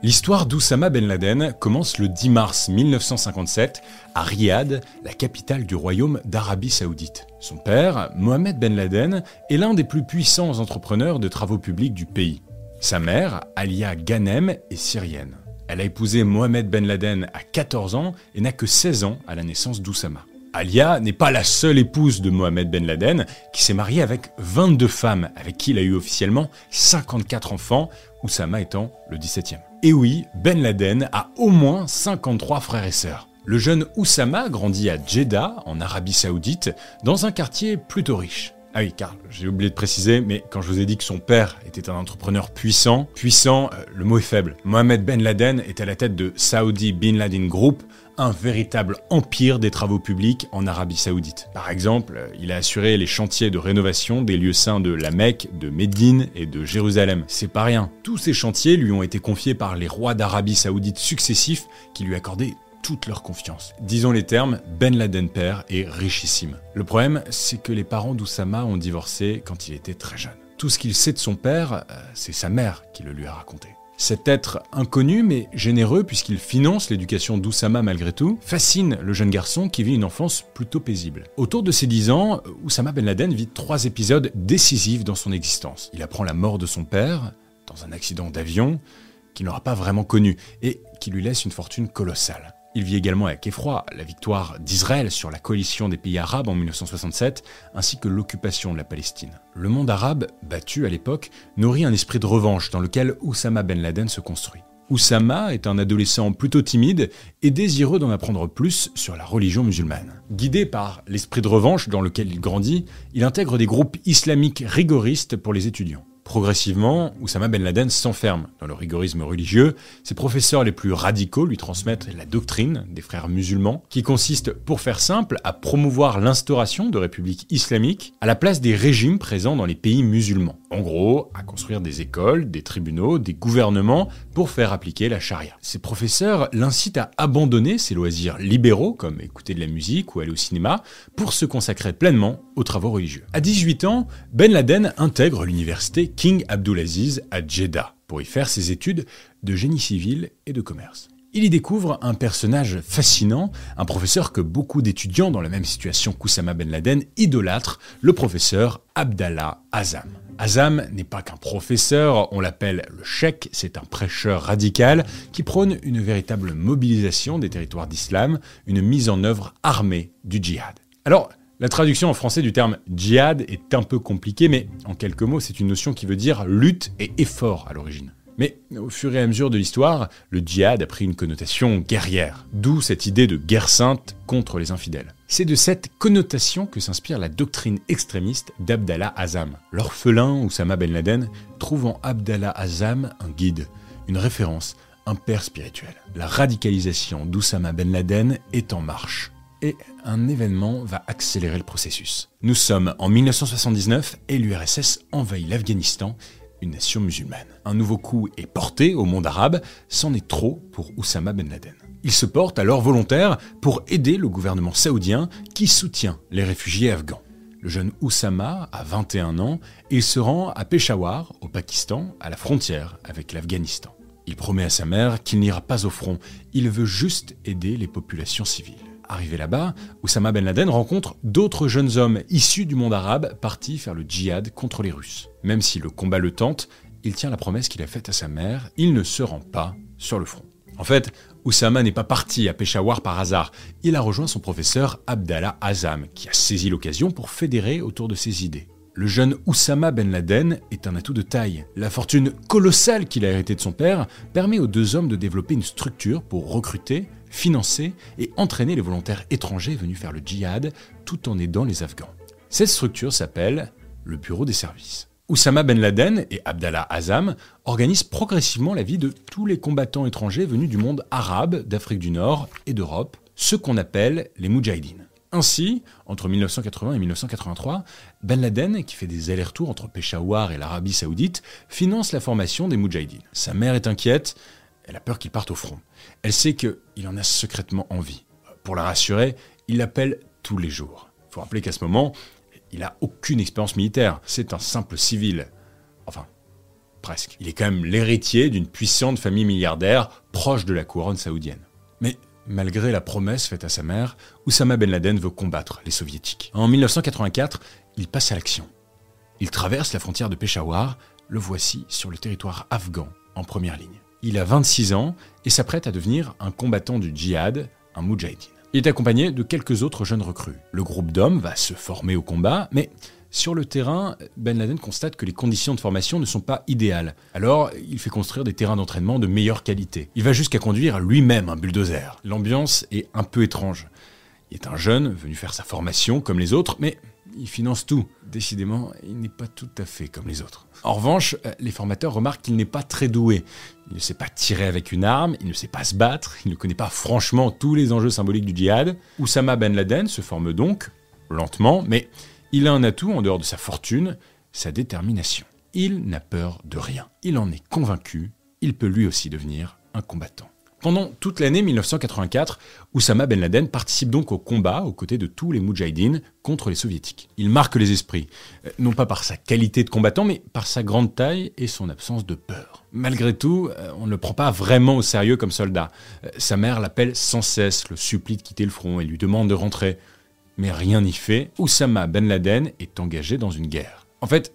L'histoire d'Oussama Ben Laden commence le 10 mars 1957 à Riyad, la capitale du royaume d'Arabie Saoudite. Son père, Mohamed Ben Laden, est l'un des plus puissants entrepreneurs de travaux publics du pays. Sa mère, Alia Ghanem, est syrienne. Elle a épousé Mohamed Ben Laden à 14 ans et n'a que 16 ans à la naissance d'Oussama. Alia n'est pas la seule épouse de Mohamed Ben Laden, qui s'est mariée avec 22 femmes, avec qui il a eu officiellement 54 enfants, Oussama étant le 17e. Et oui, Ben Laden a au moins 53 frères et sœurs. Le jeune Oussama grandit à Jeddah, en Arabie Saoudite, dans un quartier plutôt riche. Ah oui, car j'ai oublié de préciser, mais quand je vous ai dit que son père était un entrepreneur puissant, puissant, euh, le mot est faible. Mohamed Ben Laden est à la tête de Saudi Bin Laden Group, un véritable empire des travaux publics en Arabie Saoudite. Par exemple, il a assuré les chantiers de rénovation des lieux saints de la Mecque, de Médine et de Jérusalem. C'est pas rien. Tous ces chantiers lui ont été confiés par les rois d'Arabie Saoudite successifs qui lui accordaient toute leur confiance. Disons les termes, Ben Laden père est richissime. Le problème, c'est que les parents d'Oussama ont divorcé quand il était très jeune. Tout ce qu'il sait de son père, euh, c'est sa mère qui le lui a raconté. Cet être inconnu mais généreux puisqu'il finance l'éducation d'Oussama malgré tout, fascine le jeune garçon qui vit une enfance plutôt paisible. Autour de ses 10 ans, Oussama Ben Laden vit trois épisodes décisifs dans son existence. Il apprend la mort de son père dans un accident d'avion qu'il n'aura pas vraiment connu et qui lui laisse une fortune colossale. Il vit également avec effroi la victoire d'Israël sur la coalition des pays arabes en 1967, ainsi que l'occupation de la Palestine. Le monde arabe, battu à l'époque, nourrit un esprit de revanche dans lequel Oussama Ben Laden se construit. Oussama est un adolescent plutôt timide et désireux d'en apprendre plus sur la religion musulmane. Guidé par l'esprit de revanche dans lequel il grandit, il intègre des groupes islamiques rigoristes pour les étudiants. Progressivement, Oussama Ben Laden s'enferme dans le rigorisme religieux. Ses professeurs les plus radicaux lui transmettent la doctrine des frères musulmans, qui consiste, pour faire simple, à promouvoir l'instauration de républiques islamiques à la place des régimes présents dans les pays musulmans. En gros, à construire des écoles, des tribunaux, des gouvernements pour faire appliquer la charia. Ses professeurs l'incitent à abandonner ses loisirs libéraux, comme écouter de la musique ou aller au cinéma, pour se consacrer pleinement aux travaux religieux. À 18 ans, Ben Laden intègre l'université King Abdulaziz à Jeddah pour y faire ses études de génie civil et de commerce. Il y découvre un personnage fascinant, un professeur que beaucoup d'étudiants dans la même situation qu'Oussama Ben Laden idolâtrent, le professeur Abdallah Azam. Azam n'est pas qu'un professeur, on l'appelle le cheikh, c'est un prêcheur radical qui prône une véritable mobilisation des territoires d'islam, une mise en œuvre armée du djihad. Alors, la traduction en français du terme djihad est un peu compliquée, mais en quelques mots, c'est une notion qui veut dire lutte et effort à l'origine. Mais au fur et à mesure de l'histoire, le djihad a pris une connotation guerrière, d'où cette idée de guerre sainte contre les infidèles. C'est de cette connotation que s'inspire la doctrine extrémiste d'Abdallah Azam. L'orphelin Oussama Ben Laden trouve en Abdallah Azam un guide, une référence, un père spirituel. La radicalisation d'Oussama Ben Laden est en marche et un événement va accélérer le processus. Nous sommes en 1979 et l'URSS envahit l'Afghanistan, une nation musulmane. Un nouveau coup est porté au monde arabe, c'en est trop pour Oussama Ben Laden. Il se porte alors volontaire pour aider le gouvernement saoudien qui soutient les réfugiés afghans. Le jeune Oussama a 21 ans et il se rend à Peshawar, au Pakistan, à la frontière avec l'Afghanistan. Il promet à sa mère qu'il n'ira pas au front, il veut juste aider les populations civiles. Arrivé là-bas, Oussama Ben Laden rencontre d'autres jeunes hommes issus du monde arabe partis faire le djihad contre les Russes. Même si le combat le tente, il tient la promesse qu'il a faite à sa mère, il ne se rend pas sur le front. En fait, Oussama n'est pas parti à Peshawar par hasard, il a rejoint son professeur Abdallah Azam, qui a saisi l'occasion pour fédérer autour de ses idées. Le jeune Oussama Ben Laden est un atout de taille. La fortune colossale qu'il a héritée de son père permet aux deux hommes de développer une structure pour recruter, financer et entraîner les volontaires étrangers venus faire le djihad tout en aidant les Afghans. Cette structure s'appelle le Bureau des services. Oussama Ben Laden et Abdallah Azam organisent progressivement la vie de tous les combattants étrangers venus du monde arabe, d'Afrique du Nord et d'Europe, ceux qu'on appelle les Moudjahidines. Ainsi, entre 1980 et 1983, Ben Laden, qui fait des allers-retours entre Peshawar et l'Arabie saoudite, finance la formation des Moudjahidines. Sa mère est inquiète, elle a peur qu'il parte au front. Elle sait qu'il en a secrètement envie. Pour la rassurer, il l'appelle tous les jours. Il faut rappeler qu'à ce moment, il n'a aucune expérience militaire. C'est un simple civil. Enfin, presque. Il est quand même l'héritier d'une puissante famille milliardaire proche de la couronne saoudienne. Mais malgré la promesse faite à sa mère, Oussama Ben Laden veut combattre les soviétiques. En 1984, il passe à l'action. Il traverse la frontière de Peshawar, le voici sur le territoire afghan, en première ligne. Il a 26 ans et s'apprête à devenir un combattant du djihad, un moudjahidine. Il est accompagné de quelques autres jeunes recrues. Le groupe d'hommes va se former au combat, mais sur le terrain, Ben Laden constate que les conditions de formation ne sont pas idéales. Alors, il fait construire des terrains d'entraînement de meilleure qualité. Il va jusqu'à conduire lui-même un bulldozer. L'ambiance est un peu étrange. Il est un jeune venu faire sa formation comme les autres, mais il finance tout. Décidément, il n'est pas tout à fait comme les autres. En revanche, les formateurs remarquent qu'il n'est pas très doué. Il ne sait pas tirer avec une arme, il ne sait pas se battre, il ne connaît pas franchement tous les enjeux symboliques du djihad. Oussama Ben Laden se forme donc, lentement, mais il a un atout en dehors de sa fortune, sa détermination. Il n'a peur de rien. Il en est convaincu, il peut lui aussi devenir un combattant. Pendant toute l'année 1984, Oussama Ben Laden participe donc au combat aux côtés de tous les Moudjahidines contre les soviétiques. Il marque les esprits, euh, non pas par sa qualité de combattant, mais par sa grande taille et son absence de peur. Malgré tout, euh, on ne le prend pas vraiment au sérieux comme soldat. Euh, sa mère l'appelle sans cesse, le supplie de quitter le front et lui demande de rentrer mais rien n'y fait, Oussama Ben Laden est engagé dans une guerre. En fait,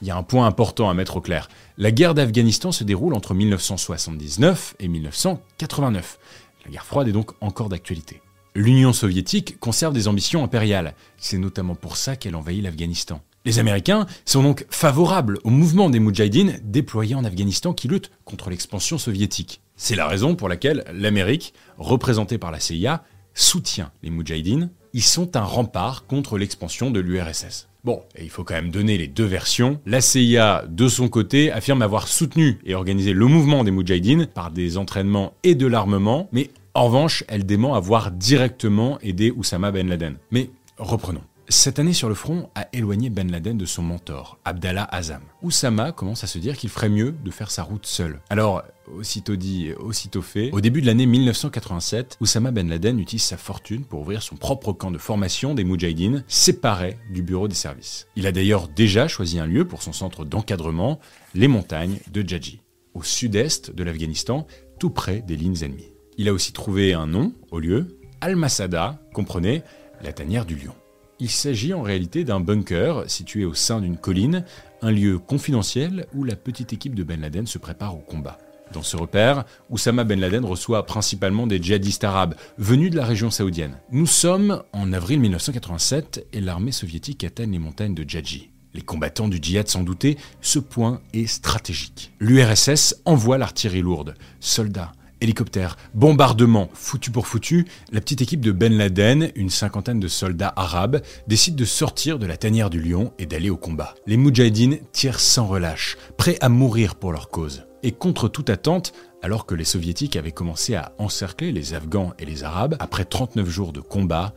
il y a un point important à mettre au clair. La guerre d'Afghanistan se déroule entre 1979 et 1989. La guerre froide est donc encore d'actualité. L'Union soviétique conserve des ambitions impériales. C'est notamment pour ça qu'elle envahit l'Afghanistan. Les Américains sont donc favorables au mouvement des Moudjahidines déployés en Afghanistan qui luttent contre l'expansion soviétique. C'est la raison pour laquelle l'Amérique, représentée par la CIA, soutient les Moudjahidines ils sont un rempart contre l'expansion de l'URSS. Bon, et il faut quand même donner les deux versions. La CIA, de son côté, affirme avoir soutenu et organisé le mouvement des Moudjahidines par des entraînements et de l'armement, mais en revanche, elle dément avoir directement aidé Oussama Ben Laden. Mais reprenons. Cette année sur le front a éloigné Ben Laden de son mentor, Abdallah Azam. Oussama commence à se dire qu'il ferait mieux de faire sa route seul. Alors, aussitôt dit, aussitôt fait, au début de l'année 1987, Oussama Ben Laden utilise sa fortune pour ouvrir son propre camp de formation des Moudjahidines, séparé du bureau des services. Il a d'ailleurs déjà choisi un lieu pour son centre d'encadrement, les montagnes de Djadji, au sud-est de l'Afghanistan, tout près des lignes ennemies. Il a aussi trouvé un nom au lieu, Al-Masada, comprenez, la tanière du lion. Il s'agit en réalité d'un bunker situé au sein d'une colline, un lieu confidentiel où la petite équipe de Ben Laden se prépare au combat. Dans ce repère, Oussama Ben Laden reçoit principalement des djihadistes arabes venus de la région saoudienne. Nous sommes en avril 1987 et l'armée soviétique atteigne les montagnes de Djadji. Les combattants du djihad s'en doutaient, ce point est stratégique. L'URSS envoie l'artillerie lourde, soldats, Hélicoptères, bombardements, foutu pour foutu, la petite équipe de Ben Laden, une cinquantaine de soldats arabes, décide de sortir de la tanière du lion et d'aller au combat. Les Moudjahidines tirent sans relâche, prêts à mourir pour leur cause. Et contre toute attente, alors que les soviétiques avaient commencé à encercler les Afghans et les Arabes, après 39 jours de combat,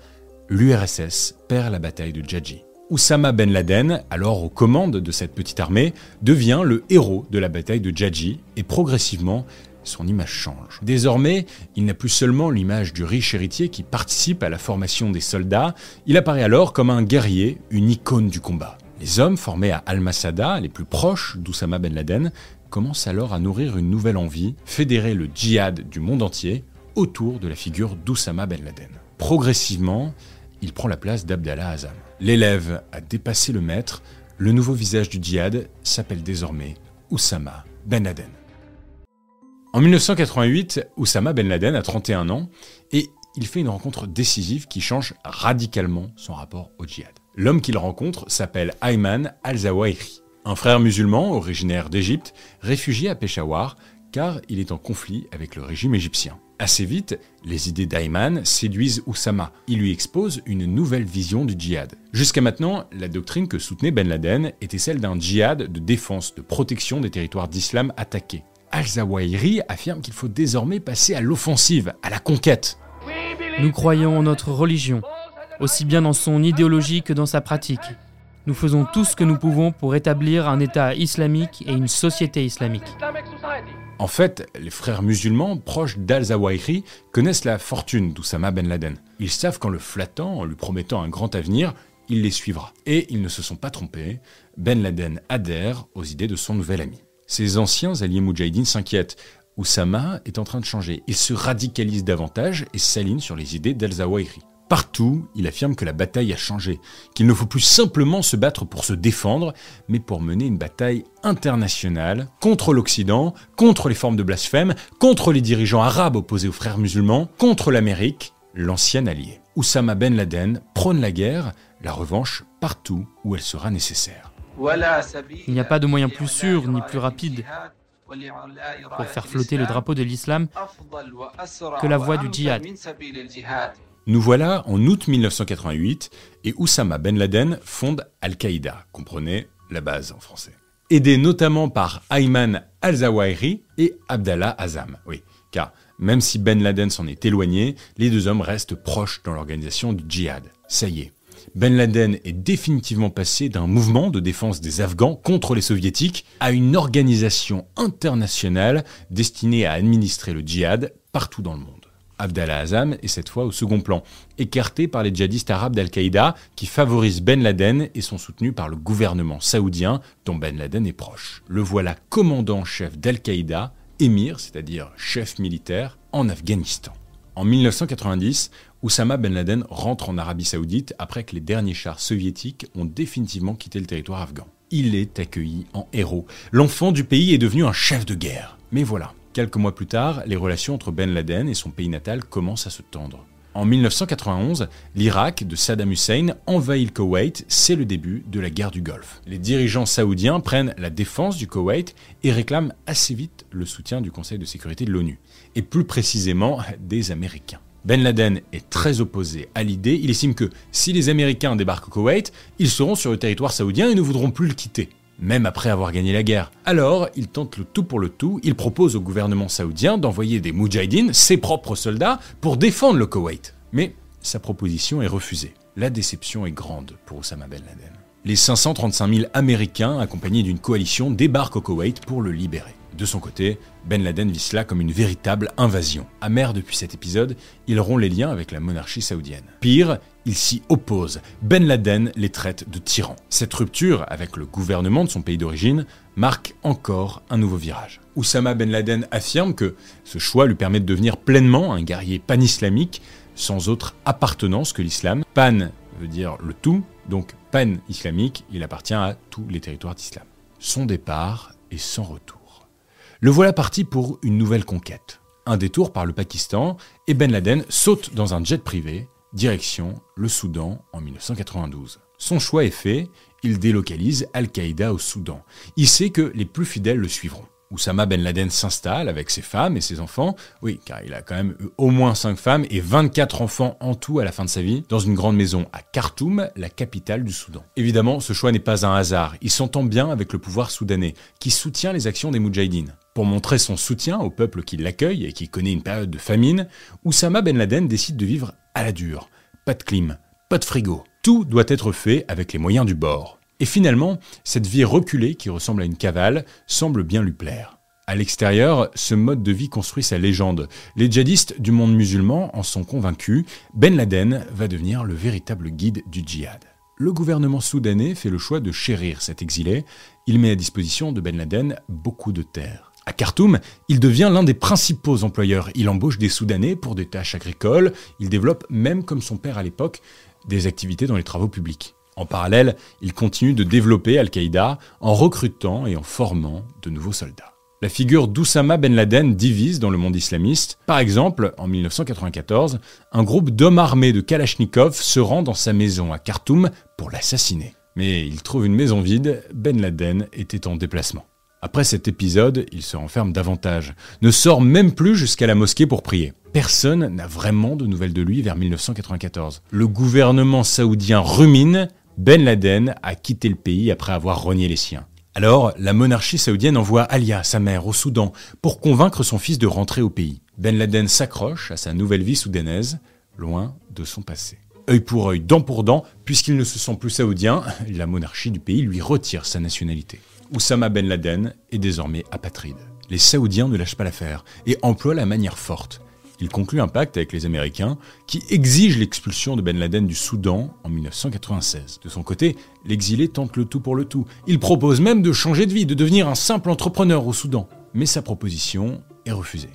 l'URSS perd la bataille de Djadji. Oussama Ben Laden, alors aux commandes de cette petite armée, devient le héros de la bataille de Djadji et progressivement son image change. Désormais, il n'a plus seulement l'image du riche héritier qui participe à la formation des soldats, il apparaît alors comme un guerrier, une icône du combat. Les hommes formés à Al-Masada, les plus proches d'Oussama Ben Laden, commencent alors à nourrir une nouvelle envie, fédérer le djihad du monde entier autour de la figure d'Oussama Ben Laden. Progressivement, il prend la place d'Abdallah Azam. L'élève a dépassé le maître, le nouveau visage du djihad s'appelle désormais Oussama Ben Laden. En 1988, Oussama Ben Laden a 31 ans et il fait une rencontre décisive qui change radicalement son rapport au djihad. L'homme qu'il rencontre s'appelle Ayman al-Zawahiri, un frère musulman originaire d'Égypte, réfugié à Peshawar car il est en conflit avec le régime égyptien. Assez vite, les idées d'Ayman séduisent Oussama. Il lui expose une nouvelle vision du djihad. Jusqu'à maintenant, la doctrine que soutenait Ben Laden était celle d'un djihad de défense, de protection des territoires d'islam attaqués al-Zawahiri affirme qu'il faut désormais passer à l'offensive, à la conquête. Nous croyons en notre religion, aussi bien dans son idéologie que dans sa pratique. Nous faisons tout ce que nous pouvons pour établir un État islamique et une société islamique. En fait, les frères musulmans proches d'Al-Zawahiri connaissent la fortune d'Oussama Ben Laden. Ils savent qu'en le flattant, en lui promettant un grand avenir, il les suivra. Et ils ne se sont pas trompés, Ben Laden adhère aux idées de son nouvel ami. Ses anciens alliés Moudjahidines s'inquiètent. Oussama est en train de changer. Il se radicalise davantage et s'aligne sur les idées d'Al-Zawahiri. Partout, il affirme que la bataille a changé, qu'il ne faut plus simplement se battre pour se défendre, mais pour mener une bataille internationale contre l'Occident, contre les formes de blasphème, contre les dirigeants arabes opposés aux frères musulmans, contre l'Amérique, l'ancien allié. Oussama Ben Laden prône la guerre, la revanche partout où elle sera nécessaire. Il n'y a pas de moyen plus sûr ni plus rapide pour faire flotter le drapeau de l'islam que la voie du djihad. Nous voilà en août 1988 et Oussama Ben Laden fonde Al-Qaïda, comprenez la base en français. Aidé notamment par Ayman al-Zawahiri et Abdallah Azam. Oui, car même si Ben Laden s'en est éloigné, les deux hommes restent proches dans l'organisation du djihad. Ça y est, Ben Laden est définitivement passé d'un mouvement de défense des Afghans contre les soviétiques à une organisation internationale destinée à administrer le djihad partout dans le monde. Abdallah Azam est cette fois au second plan, écarté par les djihadistes arabes d'Al-Qaïda qui favorisent Ben Laden et sont soutenus par le gouvernement saoudien dont Ben Laden est proche. Le voilà commandant-chef d'Al-Qaïda, émir, c'est-à-dire chef militaire, en Afghanistan. En 1990, Oussama Ben Laden rentre en Arabie saoudite après que les derniers chars soviétiques ont définitivement quitté le territoire afghan. Il est accueilli en héros. L'enfant du pays est devenu un chef de guerre. Mais voilà, Quelques mois plus tard, les relations entre Ben Laden et son pays natal commencent à se tendre. En 1991, l'Irak de Saddam Hussein envahit le Koweït, c'est le début de la guerre du Golfe. Les dirigeants saoudiens prennent la défense du Koweït et réclament assez vite le soutien du Conseil de sécurité de l'ONU, et plus précisément des Américains. Ben Laden est très opposé à l'idée, il estime que si les Américains débarquent au Koweït, ils seront sur le territoire saoudien et ne voudront plus le quitter même après avoir gagné la guerre. Alors, il tente le tout pour le tout, il propose au gouvernement saoudien d'envoyer des Moudjahidines, ses propres soldats, pour défendre le Koweït. Mais sa proposition est refusée. La déception est grande pour Osama Ben Laden. Les 535 000 Américains, accompagnés d'une coalition, débarquent au Koweït pour le libérer. De son côté, Ben Laden vit cela comme une véritable invasion. Amer depuis cet épisode, il rompt les liens avec la monarchie saoudienne. Pire, il s'y oppose. Ben Laden les traite de tyrans. Cette rupture avec le gouvernement de son pays d'origine marque encore un nouveau virage. Oussama Ben Laden affirme que ce choix lui permet de devenir pleinement un guerrier pan-islamique sans autre appartenance que l'islam. Pan veut dire le tout, donc pan-islamique, il appartient à tous les territoires d'islam. Son départ est sans retour. Le voilà parti pour une nouvelle conquête. Un détour par le Pakistan et Ben Laden saute dans un jet privé, direction le Soudan en 1992. Son choix est fait, il délocalise Al-Qaïda au Soudan. Il sait que les plus fidèles le suivront. Oussama Ben Laden s'installe avec ses femmes et ses enfants, oui, car il a quand même eu au moins 5 femmes et 24 enfants en tout à la fin de sa vie, dans une grande maison à Khartoum, la capitale du Soudan. Évidemment, ce choix n'est pas un hasard, il s'entend bien avec le pouvoir soudanais, qui soutient les actions des Moudjahidines. Pour montrer son soutien au peuple qui l'accueille et qui connaît une période de famine, Oussama Ben Laden décide de vivre à la dure. Pas de clim, pas de frigo. Tout doit être fait avec les moyens du bord. Et finalement, cette vie reculée qui ressemble à une cavale semble bien lui plaire. À l'extérieur, ce mode de vie construit sa légende. Les djihadistes du monde musulman en sont convaincus, Ben Laden va devenir le véritable guide du djihad. Le gouvernement soudanais fait le choix de chérir cet exilé. Il met à disposition de Ben Laden beaucoup de terres. À Khartoum, il devient l'un des principaux employeurs. Il embauche des Soudanais pour des tâches agricoles. Il développe, même comme son père à l'époque, des activités dans les travaux publics. En parallèle, il continue de développer Al-Qaïda en recrutant et en formant de nouveaux soldats. La figure d'Oussama Ben Laden divise dans le monde islamiste. Par exemple, en 1994, un groupe d'hommes armés de Kalachnikov se rend dans sa maison à Khartoum pour l'assassiner. Mais il trouve une maison vide, Ben Laden était en déplacement. Après cet épisode, il se renferme davantage, ne sort même plus jusqu'à la mosquée pour prier. Personne n'a vraiment de nouvelles de lui vers 1994. Le gouvernement saoudien rumine ben Laden a quitté le pays après avoir renié les siens. Alors, la monarchie saoudienne envoie Alia, sa mère, au Soudan pour convaincre son fils de rentrer au pays. Ben Laden s'accroche à sa nouvelle vie soudanaise, loin de son passé. Œil pour œil, dent pour dent, puisqu'il ne se sent plus saoudien, la monarchie du pays lui retire sa nationalité. Oussama Ben Laden est désormais apatride. Les Saoudiens ne lâchent pas l'affaire et emploient la manière forte. Il conclut un pacte avec les Américains qui exige l'expulsion de Ben Laden du Soudan en 1996. De son côté, l'exilé tente le tout pour le tout. Il propose même de changer de vie, de devenir un simple entrepreneur au Soudan. Mais sa proposition est refusée.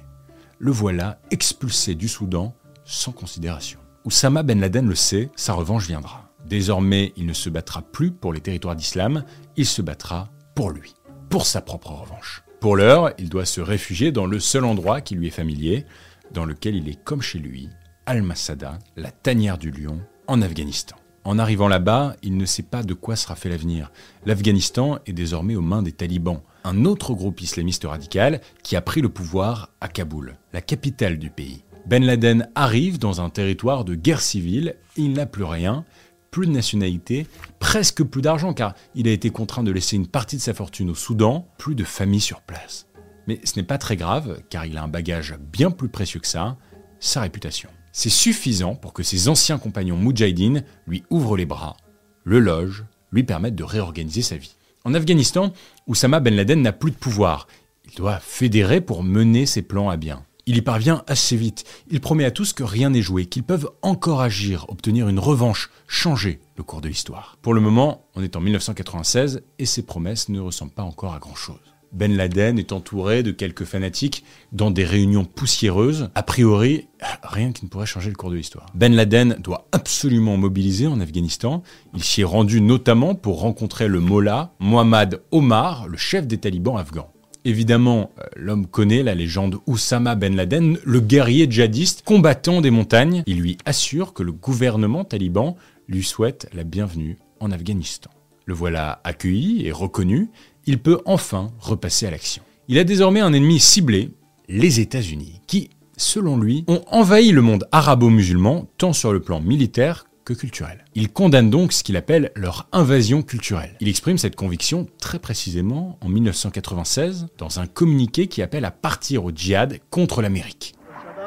Le voilà expulsé du Soudan sans considération. Oussama Ben Laden le sait, sa revanche viendra. Désormais, il ne se battra plus pour les territoires d'islam, il se battra pour lui, pour sa propre revanche. Pour l'heure, il doit se réfugier dans le seul endroit qui lui est familier, dans lequel il est comme chez lui, Al-Masada, la tanière du lion, en Afghanistan. En arrivant là-bas, il ne sait pas de quoi sera fait l'avenir. L'Afghanistan est désormais aux mains des talibans, un autre groupe islamiste radical qui a pris le pouvoir à Kaboul, la capitale du pays. Ben Laden arrive dans un territoire de guerre civile il n'a plus rien, plus de nationalité, presque plus d'argent car il a été contraint de laisser une partie de sa fortune au Soudan, plus de famille sur place. Mais ce n'est pas très grave car il a un bagage bien plus précieux que ça, sa réputation. C'est suffisant pour que ses anciens compagnons Mujahideen lui ouvrent les bras, le logent, lui permettent de réorganiser sa vie. En Afghanistan, Oussama Ben Laden n'a plus de pouvoir. Il doit fédérer pour mener ses plans à bien. Il y parvient assez vite. Il promet à tous que rien n'est joué, qu'ils peuvent encore agir, obtenir une revanche, changer le cours de l'histoire. Pour le moment, on est en 1996 et ces promesses ne ressemblent pas encore à grand-chose. Ben Laden est entouré de quelques fanatiques dans des réunions poussiéreuses. A priori, rien qui ne pourrait changer le cours de l'histoire. Ben Laden doit absolument mobiliser en Afghanistan. Il s'y est rendu notamment pour rencontrer le mollah Mohammad Omar, le chef des talibans afghans. Évidemment, euh, l'homme connaît la légende Oussama Ben Laden, le guerrier djihadiste combattant des montagnes. Il lui assure que le gouvernement taliban lui souhaite la bienvenue en Afghanistan. Le voilà accueilli et reconnu, il peut enfin repasser à l'action. Il a désormais un ennemi ciblé, les États-Unis, qui, selon lui, ont envahi le monde arabo-musulman tant sur le plan militaire culturel. Il condamne donc ce qu'il appelle leur invasion culturelle. Il exprime cette conviction très précisément en 1996 dans un communiqué qui appelle à partir au djihad contre l'Amérique.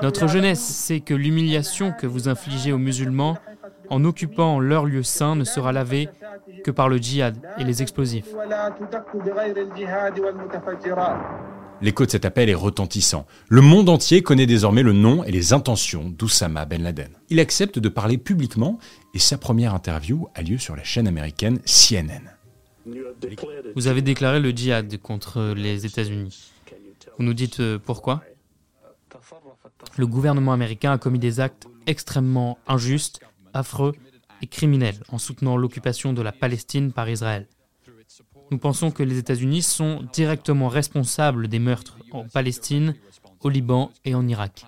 Notre jeunesse sait que l'humiliation que vous infligez aux musulmans en occupant leur lieu saint ne sera lavée que par le djihad et les explosifs. L'écho de cet appel est retentissant. Le monde entier connaît désormais le nom et les intentions d'Oussama Ben Laden. Il accepte de parler publiquement et sa première interview a lieu sur la chaîne américaine CNN. Vous avez déclaré le djihad contre les États-Unis. Vous nous dites euh, pourquoi? Le gouvernement américain a commis des actes extrêmement injustes, affreux et criminels en soutenant l'occupation de la Palestine par Israël. Nous pensons que les États-Unis sont directement responsables des meurtres en Palestine, au Liban et en Irak.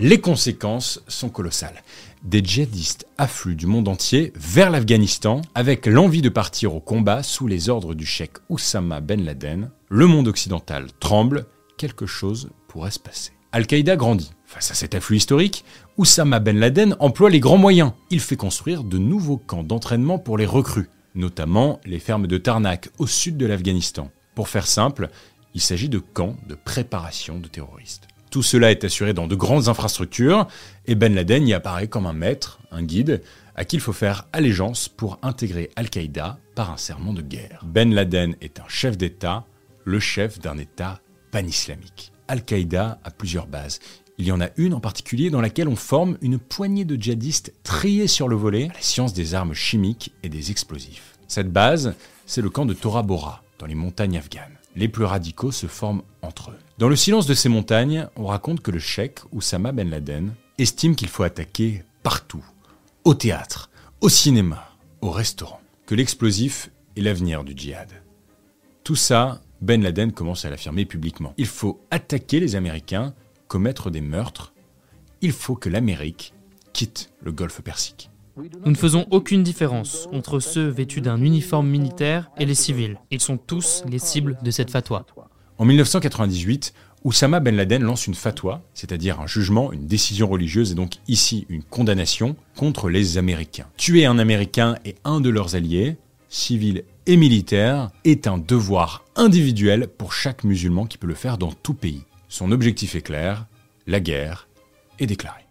Les conséquences sont colossales. Des djihadistes affluent du monde entier vers l'Afghanistan avec l'envie de partir au combat sous les ordres du cheikh Oussama Ben Laden. Le monde occidental tremble, quelque chose pourrait se passer. Al-Qaïda grandit. Face à cet afflux historique, Oussama Ben Laden emploie les grands moyens. Il fait construire de nouveaux camps d'entraînement pour les recrues notamment les fermes de Tarnak au sud de l'Afghanistan. Pour faire simple, il s'agit de camps de préparation de terroristes. Tout cela est assuré dans de grandes infrastructures, et Ben Laden y apparaît comme un maître, un guide, à qui il faut faire allégeance pour intégrer Al-Qaïda par un serment de guerre. Ben Laden est un chef d'État, le chef d'un État pan-islamique. Al-Qaïda a plusieurs bases. Il y en a une en particulier dans laquelle on forme une poignée de djihadistes triés sur le volet la science des armes chimiques et des explosifs. Cette base, c'est le camp de Tora Bora, dans les montagnes afghanes. Les plus radicaux se forment entre eux. Dans le silence de ces montagnes, on raconte que le cheikh Oussama Ben Laden estime qu'il faut attaquer partout, au théâtre, au cinéma, au restaurant, que l'explosif est l'avenir du djihad. Tout ça, Ben Laden commence à l'affirmer publiquement. Il faut attaquer les Américains commettre des meurtres, il faut que l'Amérique quitte le golfe Persique. Nous ne faisons aucune différence entre ceux vêtus d'un uniforme militaire et les civils. Ils sont tous les cibles de cette fatwa. En 1998, Oussama Ben Laden lance une fatwa, c'est-à-dire un jugement, une décision religieuse et donc ici une condamnation contre les Américains. Tuer un Américain et un de leurs alliés, civils et militaires, est un devoir individuel pour chaque musulman qui peut le faire dans tout pays. Son objectif est clair, la guerre est déclarée.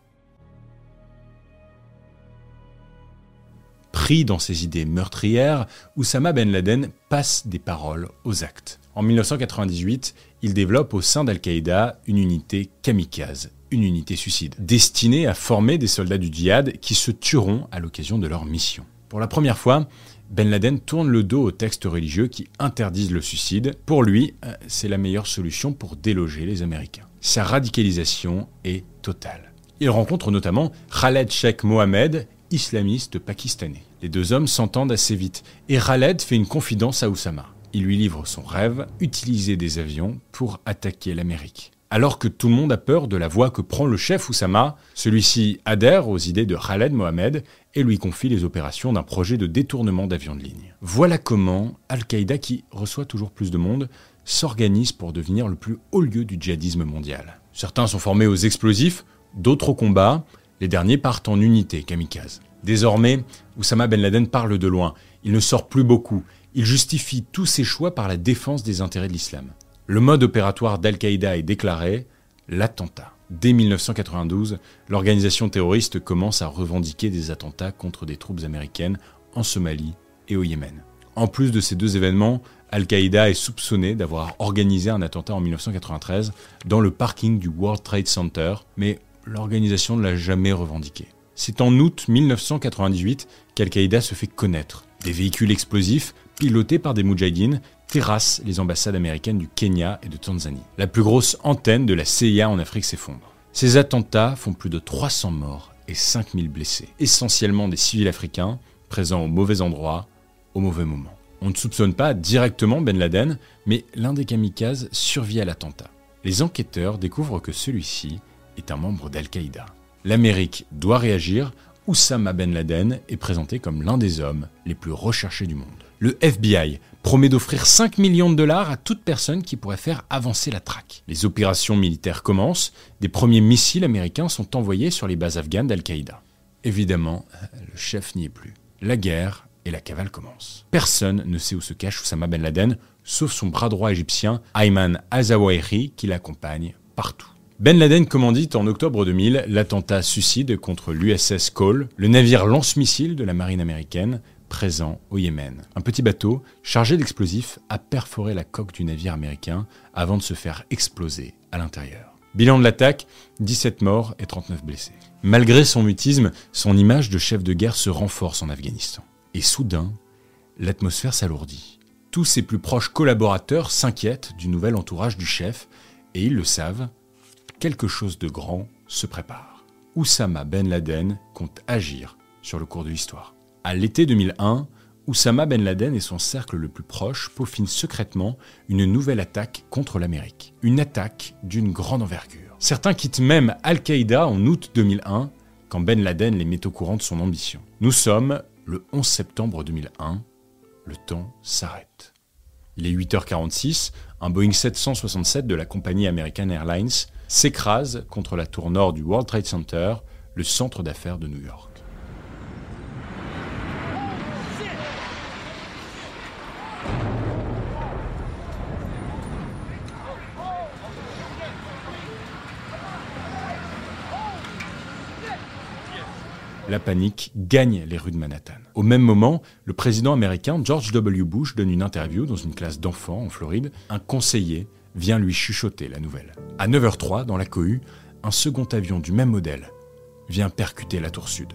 Pris dans ses idées meurtrières, Oussama Ben Laden passe des paroles aux actes. En 1998, il développe au sein d'Al-Qaïda une unité kamikaze, une unité suicide, destinée à former des soldats du djihad qui se tueront à l'occasion de leur mission. Pour la première fois, Ben Laden tourne le dos aux textes religieux qui interdisent le suicide. Pour lui, euh, c'est la meilleure solution pour déloger les Américains. Sa radicalisation est totale. Il rencontre notamment Khaled Sheikh Mohamed, islamiste pakistanais. Les deux hommes s'entendent assez vite et Khaled fait une confidence à Oussama. Il lui livre son rêve, utiliser des avions pour attaquer l'Amérique. Alors que tout le monde a peur de la voie que prend le chef Oussama, celui-ci adhère aux idées de Khaled Mohamed et lui confie les opérations d'un projet de détournement d'avions de ligne. Voilà comment Al-Qaïda, qui reçoit toujours plus de monde, s'organise pour devenir le plus haut lieu du djihadisme mondial. Certains sont formés aux explosifs, d'autres au combat, les derniers partent en unité kamikaze. Désormais, Oussama Ben Laden parle de loin, il ne sort plus beaucoup, il justifie tous ses choix par la défense des intérêts de l'islam. Le mode opératoire d'Al-Qaïda est déclaré l'attentat. Dès 1992, l'organisation terroriste commence à revendiquer des attentats contre des troupes américaines en Somalie et au Yémen. En plus de ces deux événements, Al-Qaïda est soupçonné d'avoir organisé un attentat en 1993 dans le parking du World Trade Center, mais l'organisation ne l'a jamais revendiqué. C'est en août 1998 qu'Al-Qaïda se fait connaître. Des véhicules explosifs, pilotés par des moudjahidines, terrassent les ambassades américaines du Kenya et de Tanzanie. La plus grosse antenne de la CIA en Afrique s'effondre. Ces attentats font plus de 300 morts et 5000 blessés, essentiellement des civils africains présents au mauvais endroit, au mauvais moment. On ne soupçonne pas directement Ben Laden, mais l'un des kamikazes survit à l'attentat. Les enquêteurs découvrent que celui-ci est un membre d'Al-Qaïda. L'Amérique doit réagir, Oussama Ben Laden est présenté comme l'un des hommes les plus recherchés du monde. Le FBI promet d'offrir 5 millions de dollars à toute personne qui pourrait faire avancer la traque. Les opérations militaires commencent, des premiers missiles américains sont envoyés sur les bases afghanes d'Al-Qaïda. Évidemment, le chef n'y est plus. La guerre et la cavale commence. Personne ne sait où se cache Oussama Ben Laden, sauf son bras droit égyptien, Ayman Azawahiri, qui l'accompagne partout. Ben Laden commandite en octobre 2000 l'attentat suicide contre l'USS Cole, le navire lance-missile de la marine américaine présent au Yémen. Un petit bateau chargé d'explosifs a perforé la coque du navire américain avant de se faire exploser à l'intérieur. Bilan de l'attaque, 17 morts et 39 blessés. Malgré son mutisme, son image de chef de guerre se renforce en Afghanistan. Et soudain, l'atmosphère s'alourdit. Tous ses plus proches collaborateurs s'inquiètent du nouvel entourage du chef, et ils le savent, quelque chose de grand se prépare. Oussama Ben Laden compte agir sur le cours de l'histoire. À l'été 2001, Oussama Ben Laden et son cercle le plus proche peaufinent secrètement une nouvelle attaque contre l'Amérique. Une attaque d'une grande envergure. Certains quittent même Al-Qaïda en août 2001 quand Ben Laden les met au courant de son ambition. Nous sommes le 11 septembre 2001. Le temps s'arrête. Il est 8h46, un Boeing 767 de la compagnie American Airlines s'écrase contre la tour nord du World Trade Center, le centre d'affaires de New York. La panique gagne les rues de Manhattan. Au même moment, le président américain George W. Bush donne une interview dans une classe d'enfants en Floride. Un conseiller vient lui chuchoter la nouvelle. À 9h03, dans la cohue, un second avion du même modèle vient percuter la tour sud.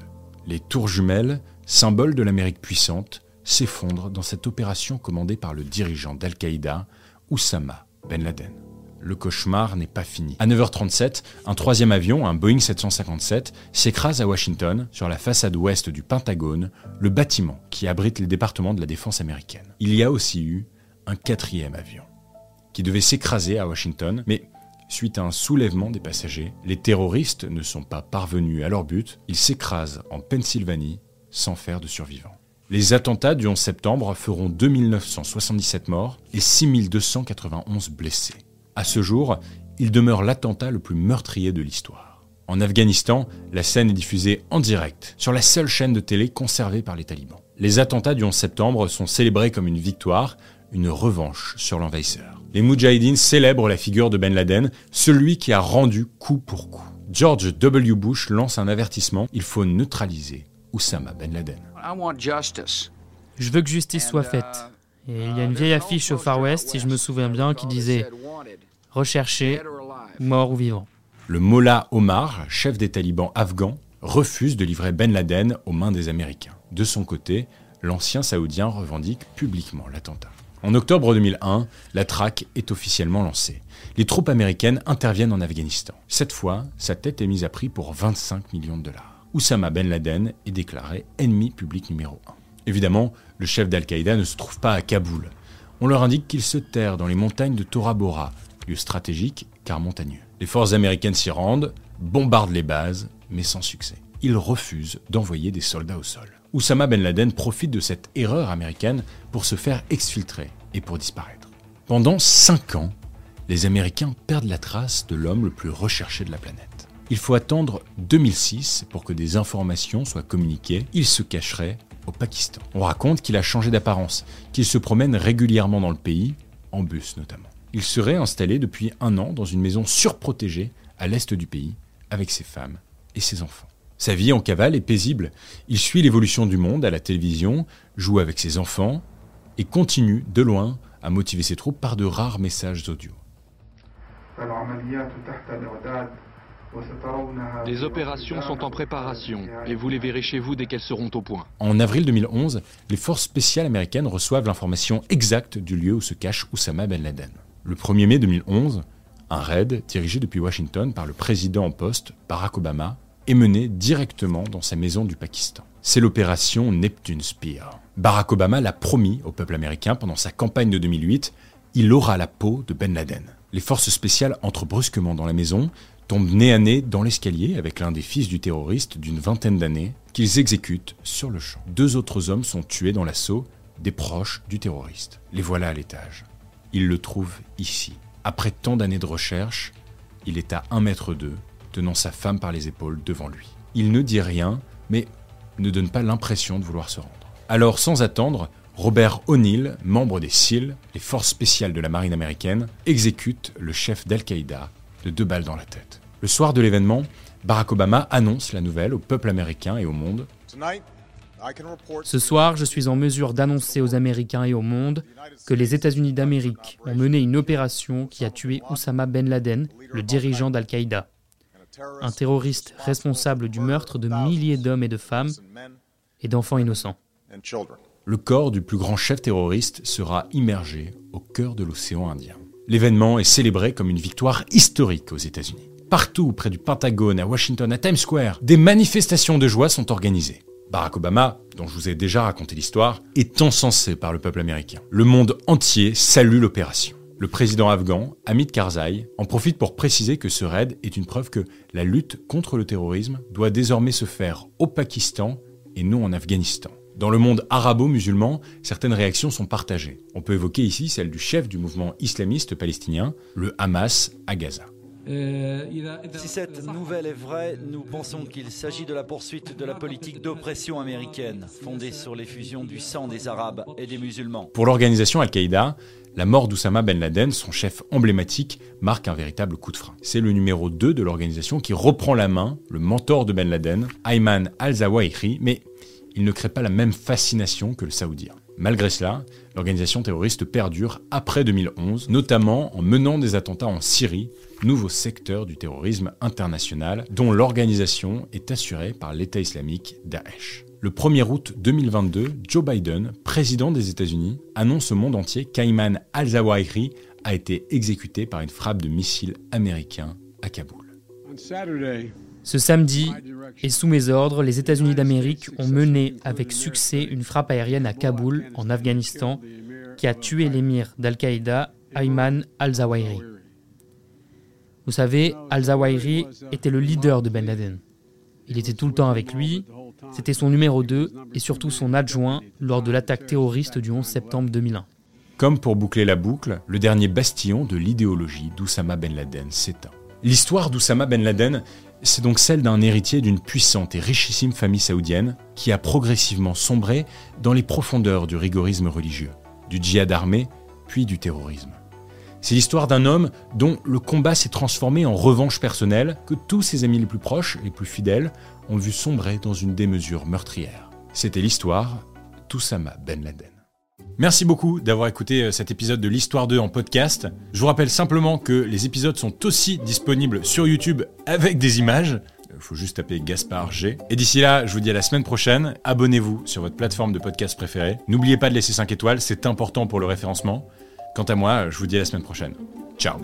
Les tours jumelles, symbole de l'Amérique puissante, s'effondrent dans cette opération commandée par le dirigeant d'Al-Qaïda, Oussama Ben Laden. Le cauchemar n'est pas fini. À 9h37, un troisième avion, un Boeing 757, s'écrase à Washington, sur la façade ouest du Pentagone, le bâtiment qui abrite les départements de la défense américaine. Il y a aussi eu un quatrième avion qui devait s'écraser à Washington, mais suite à un soulèvement des passagers, les terroristes ne sont pas parvenus à leur but, ils s'écrasent en Pennsylvanie sans faire de survivants. Les attentats du 11 septembre feront 2977 morts et 6291 blessés. À ce jour, il demeure l'attentat le plus meurtrier de l'histoire. En Afghanistan, la scène est diffusée en direct sur la seule chaîne de télé conservée par les talibans. Les attentats du 11 septembre sont célébrés comme une victoire, une revanche sur l'envahisseur les Moudjahidines célèbrent la figure de Ben Laden, celui qui a rendu coup pour coup. George W. Bush lance un avertissement, il faut neutraliser Oussama Ben Laden. Je veux que justice soit faite. Et il y a une vieille affiche au Far West, si je me souviens bien, qui disait Recherché, mort ou vivant. Le Mollah Omar, chef des talibans afghans, refuse de livrer Ben Laden aux mains des Américains. De son côté, l'ancien saoudien revendique publiquement l'attentat. En octobre 2001, la traque est officiellement lancée. Les troupes américaines interviennent en Afghanistan. Cette fois, sa tête est mise à prix pour 25 millions de dollars. Oussama Ben Laden est déclaré ennemi public numéro 1. Évidemment, le chef d'Al-Qaïda ne se trouve pas à Kaboul. On leur indique qu'il se terre dans les montagnes de Tora Bora, lieu stratégique car montagneux. Les forces américaines s'y rendent, bombardent les bases, mais sans succès. Ils refusent d'envoyer des soldats au sol. Oussama Ben Laden profite de cette erreur américaine pour se faire exfiltrer et pour disparaître. Pendant 5 ans, les Américains perdent la trace de l'homme le plus recherché de la planète. Il faut attendre 2006 pour que des informations soient communiquées. Il se cacherait au Pakistan. On raconte qu'il a changé d'apparence, qu'il se promène régulièrement dans le pays, en bus notamment. Il serait installé depuis un an dans une maison surprotégée à l'est du pays, avec ses femmes et ses enfants. Sa vie en cavale est paisible. Il suit l'évolution du monde à la télévision, joue avec ses enfants et continue de loin à motiver ses troupes par de rares messages audio. Des opérations sont en préparation et vous les verrez chez vous dès qu'elles seront au point. En avril 2011, les forces spéciales américaines reçoivent l'information exacte du lieu où se cache Oussama Ben Laden. Le 1er mai 2011, un raid dirigé depuis Washington par le président en poste Barack Obama est mené directement dans sa maison du Pakistan. C'est l'opération Neptune Spear. Barack Obama l'a promis au peuple américain pendant sa campagne de 2008, il aura la peau de Ben Laden. Les forces spéciales entrent brusquement dans la maison, tombent nez à nez dans l'escalier avec l'un des fils du terroriste d'une vingtaine d'années, qu'ils exécutent sur le champ. Deux autres hommes sont tués dans l'assaut, des proches du terroriste. Les voilà à l'étage. Ils le trouvent ici. Après tant d'années de recherche, il est à 1 mètre d'eux, tenant sa femme par les épaules devant lui. Il ne dit rien, mais ne donne pas l'impression de vouloir se rendre. Alors, sans attendre, Robert O'Neill, membre des SEAL, les forces spéciales de la marine américaine, exécute le chef d'Al-Qaïda de deux balles dans la tête. Le soir de l'événement, Barack Obama annonce la nouvelle au peuple américain et au monde. Ce soir, je suis en mesure d'annoncer aux Américains et au monde que les États-Unis d'Amérique ont mené une opération qui a tué Oussama Ben Laden, le dirigeant d'Al-Qaïda un terroriste responsable du meurtre de milliers d'hommes et de femmes et d'enfants innocents. Le corps du plus grand chef terroriste sera immergé au cœur de l'océan Indien. L'événement est célébré comme une victoire historique aux États-Unis. Partout, près du Pentagone, à Washington, à Times Square, des manifestations de joie sont organisées. Barack Obama, dont je vous ai déjà raconté l'histoire, est encensé par le peuple américain. Le monde entier salue l'opération. Le président afghan, Hamid Karzai, en profite pour préciser que ce raid est une preuve que la lutte contre le terrorisme doit désormais se faire au Pakistan et non en Afghanistan. Dans le monde arabo-musulman, certaines réactions sont partagées. On peut évoquer ici celle du chef du mouvement islamiste palestinien, le Hamas, à Gaza. Euh, si cette nouvelle est vraie, nous pensons qu'il s'agit de la poursuite de la politique d'oppression américaine, fondée sur les fusions du sang des Arabes et des musulmans. Pour l'organisation Al-Qaïda, la mort d'Oussama Ben Laden, son chef emblématique, marque un véritable coup de frein. C'est le numéro 2 de l'organisation qui reprend la main, le mentor de Ben Laden, Ayman al-Zawahiri, mais il ne crée pas la même fascination que le saoudien. Malgré cela, l'organisation terroriste perdure après 2011, notamment en menant des attentats en Syrie, nouveau secteur du terrorisme international dont l'organisation est assurée par l'État islamique Daesh. Le 1er août 2022, Joe Biden, président des États-Unis, annonce au monde entier qu'Ayman al-Zawahiri a été exécuté par une frappe de missiles américains à Kaboul. Ce samedi, et sous mes ordres, les États-Unis d'Amérique ont mené avec succès une frappe aérienne à Kaboul, en Afghanistan, qui a tué l'émir d'Al-Qaïda, Ayman al-Zawahiri. Vous savez, al-Zawahiri était le leader de Ben Laden. Il était tout le temps avec lui, c'était son numéro 2 et surtout son adjoint lors de l'attaque terroriste du 11 septembre 2001. Comme pour boucler la boucle, le dernier bastion de l'idéologie d'Oussama Ben Laden s'éteint. L'histoire d'Oussama Ben Laden, c'est donc celle d'un héritier d'une puissante et richissime famille saoudienne qui a progressivement sombré dans les profondeurs du rigorisme religieux, du djihad armé, puis du terrorisme. C'est l'histoire d'un homme dont le combat s'est transformé en revanche personnelle, que tous ses amis les plus proches, les plus fidèles, ont vu sombrer dans une démesure meurtrière. C'était l'histoire d'Oussama Ben Laden. Merci beaucoup d'avoir écouté euh, cet épisode de l'Histoire 2 en podcast. Je vous rappelle simplement que les épisodes sont aussi disponibles sur YouTube avec des images. Il faut juste taper Gaspard G. Et d'ici là, je vous dis à la semaine prochaine. Abonnez-vous sur votre plateforme de podcast préférée. N'oubliez pas de laisser 5 étoiles, c'est important pour le référencement. Quant à moi, je vous dis à la semaine prochaine. Ciao